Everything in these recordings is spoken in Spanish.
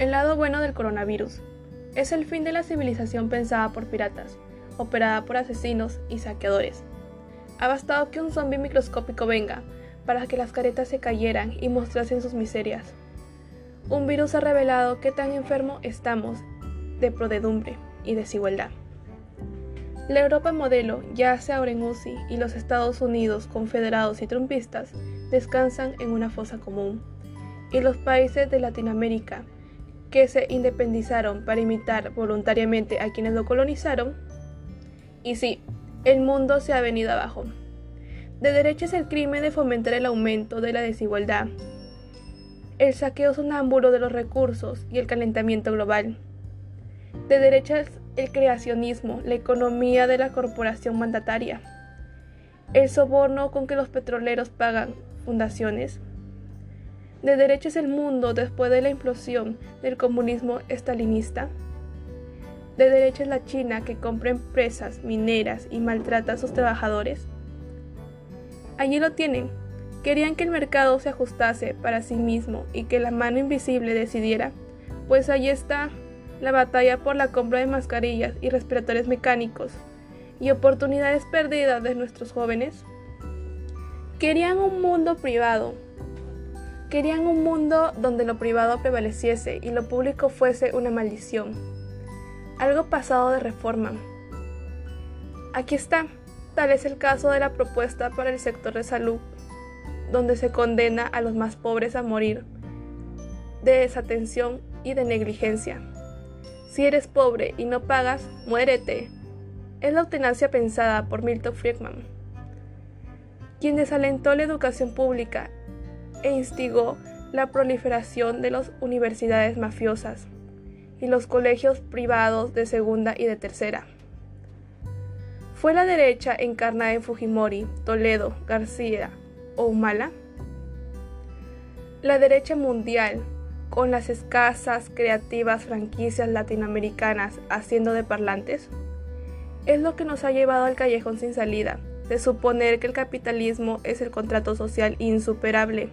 El lado bueno del coronavirus es el fin de la civilización pensada por piratas, operada por asesinos y saqueadores. Ha bastado que un zombi microscópico venga para que las caretas se cayeran y mostrasen sus miserias. Un virus ha revelado qué tan enfermo estamos de prodedumbre y desigualdad. La Europa modelo yace ahora en UCI y los Estados Unidos confederados y trumpistas descansan en una fosa común. Y los países de Latinoamérica que se independizaron para imitar voluntariamente a quienes lo colonizaron. Y sí, el mundo se ha venido abajo. De derecha es el crimen de fomentar el aumento de la desigualdad, el saqueo sonámbulo de los recursos y el calentamiento global. De derecha es el creacionismo, la economía de la corporación mandataria, el soborno con que los petroleros pagan fundaciones, de derecha es el mundo después de la implosión del comunismo estalinista. De derecha es la China que compra empresas mineras y maltrata a sus trabajadores. Allí lo tienen. Querían que el mercado se ajustase para sí mismo y que la mano invisible decidiera. Pues allí está la batalla por la compra de mascarillas y respiradores mecánicos y oportunidades perdidas de nuestros jóvenes. Querían un mundo privado Querían un mundo donde lo privado prevaleciese y lo público fuese una maldición. Algo pasado de reforma. Aquí está. Tal es el caso de la propuesta para el sector de salud, donde se condena a los más pobres a morir de desatención y de negligencia. Si eres pobre y no pagas, muérete. Es la eutanasia pensada por Milton Friedman, quien desalentó la educación pública e instigó la proliferación de las universidades mafiosas y los colegios privados de segunda y de tercera. ¿Fue la derecha encarnada en Fujimori, Toledo, García o Humala? La derecha mundial, con las escasas creativas franquicias latinoamericanas haciendo de parlantes, es lo que nos ha llevado al callejón sin salida, de suponer que el capitalismo es el contrato social insuperable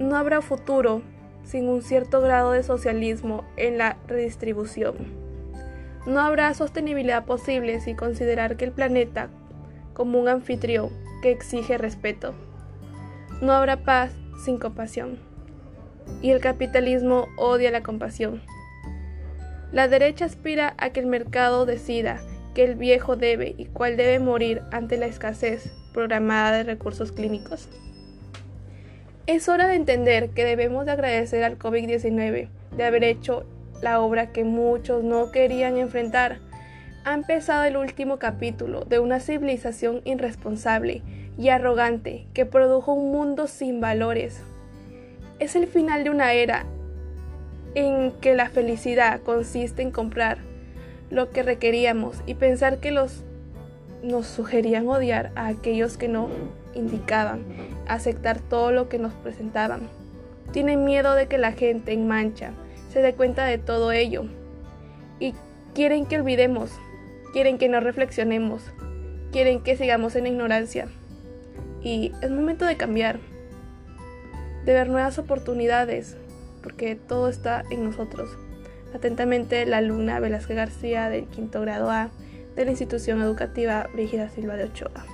no habrá futuro sin un cierto grado de socialismo en la redistribución. No habrá sostenibilidad posible sin considerar que el planeta como un anfitrión que exige respeto. No habrá paz sin compasión. Y el capitalismo odia la compasión. La derecha aspira a que el mercado decida que el viejo debe y cuál debe morir ante la escasez programada de recursos clínicos. Es hora de entender que debemos de agradecer al COVID-19 de haber hecho la obra que muchos no querían enfrentar. Ha empezado el último capítulo de una civilización irresponsable y arrogante que produjo un mundo sin valores. Es el final de una era en que la felicidad consiste en comprar lo que requeríamos y pensar que los nos sugerían odiar a aquellos que no indicaban, aceptar todo lo que nos presentaban. Tienen miedo de que la gente en mancha se dé cuenta de todo ello y quieren que olvidemos, quieren que no reflexionemos, quieren que sigamos en ignorancia. Y es momento de cambiar, de ver nuevas oportunidades, porque todo está en nosotros. Atentamente, la alumna Velázquez García del quinto grado A de la institución educativa Brígida Silva de Ochoa.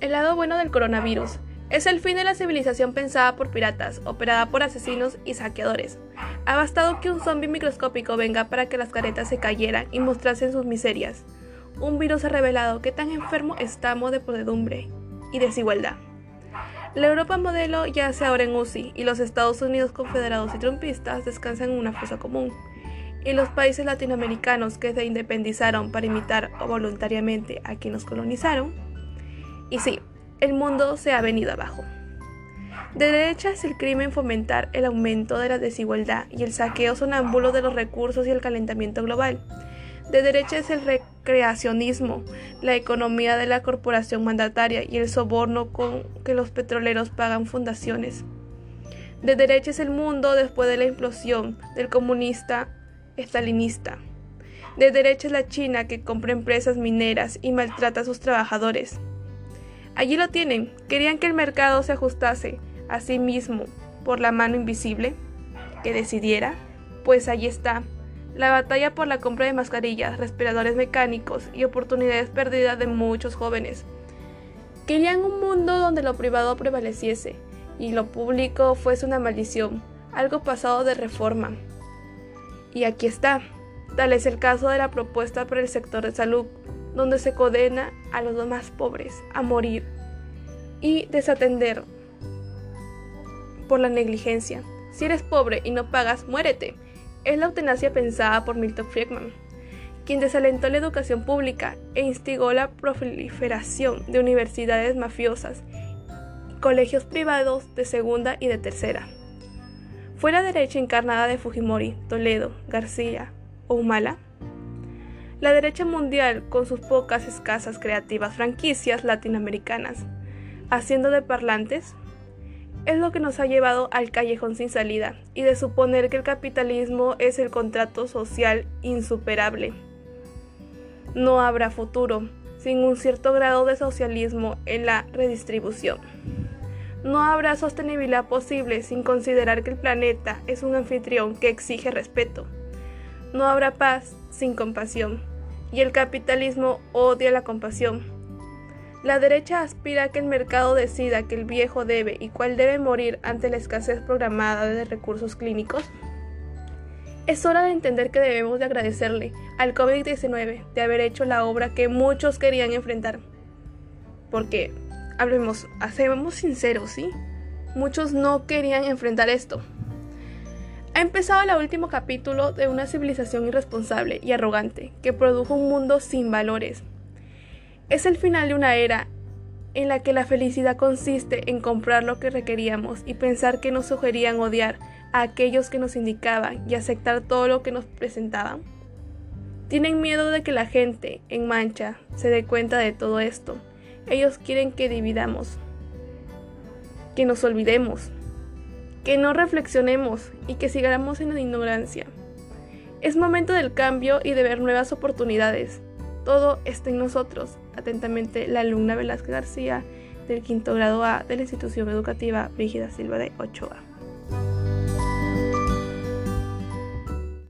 El lado bueno del coronavirus es el fin de la civilización pensada por piratas, operada por asesinos y saqueadores. Ha bastado que un zombie microscópico venga para que las caretas se cayeran y mostrasen sus miserias. Un virus ha revelado qué tan enfermo estamos de podedumbre y desigualdad. La Europa modelo yace ahora en UCI y los Estados Unidos confederados y trumpistas descansan en una fosa común. Y los países latinoamericanos que se independizaron para imitar voluntariamente a quienes colonizaron y sí, el mundo se ha venido abajo. De derecha es el crimen fomentar el aumento de la desigualdad y el saqueo sonámbulo de los recursos y el calentamiento global. De derecha es el recreacionismo, la economía de la corporación mandataria y el soborno con que los petroleros pagan fundaciones. De derecha es el mundo después de la implosión del comunista estalinista. De derecha es la China que compra empresas mineras y maltrata a sus trabajadores. Allí lo tienen, querían que el mercado se ajustase a sí mismo por la mano invisible, que decidiera, pues allí está, la batalla por la compra de mascarillas, respiradores mecánicos y oportunidades perdidas de muchos jóvenes. Querían un mundo donde lo privado prevaleciese y lo público fuese una maldición, algo pasado de reforma. Y aquí está, tal es el caso de la propuesta para el sector de salud, donde se condena a los más pobres a morir y desatender por la negligencia. Si eres pobre y no pagas, muérete. Es la eutanasia pensada por Milton Friedman, quien desalentó la educación pública e instigó la proliferación de universidades mafiosas, colegios privados de segunda y de tercera. Fue la derecha encarnada de Fujimori, Toledo, García Humala la derecha mundial con sus pocas escasas creativas franquicias latinoamericanas, haciendo de parlantes, es lo que nos ha llevado al callejón sin salida y de suponer que el capitalismo es el contrato social insuperable. No habrá futuro sin un cierto grado de socialismo en la redistribución. No habrá sostenibilidad posible sin considerar que el planeta es un anfitrión que exige respeto. No habrá paz sin compasión, y el capitalismo odia la compasión. La derecha aspira a que el mercado decida que el viejo debe y cuál debe morir ante la escasez programada de recursos clínicos. Es hora de entender que debemos de agradecerle al COVID-19 de haber hecho la obra que muchos querían enfrentar. Porque, hablemos, hacemos sinceros, ¿sí? Muchos no querían enfrentar esto. Ha empezado el último capítulo de una civilización irresponsable y arrogante que produjo un mundo sin valores. Es el final de una era en la que la felicidad consiste en comprar lo que requeríamos y pensar que nos sugerían odiar a aquellos que nos indicaban y aceptar todo lo que nos presentaban. Tienen miedo de que la gente en mancha se dé cuenta de todo esto. Ellos quieren que dividamos, que nos olvidemos, que no reflexionemos y que sigamos en la ignorancia. Es momento del cambio y de ver nuevas oportunidades. Todo está en nosotros. Atentamente, la alumna Velázquez García del quinto grado A de la institución educativa Brígida Silva de Ochoa.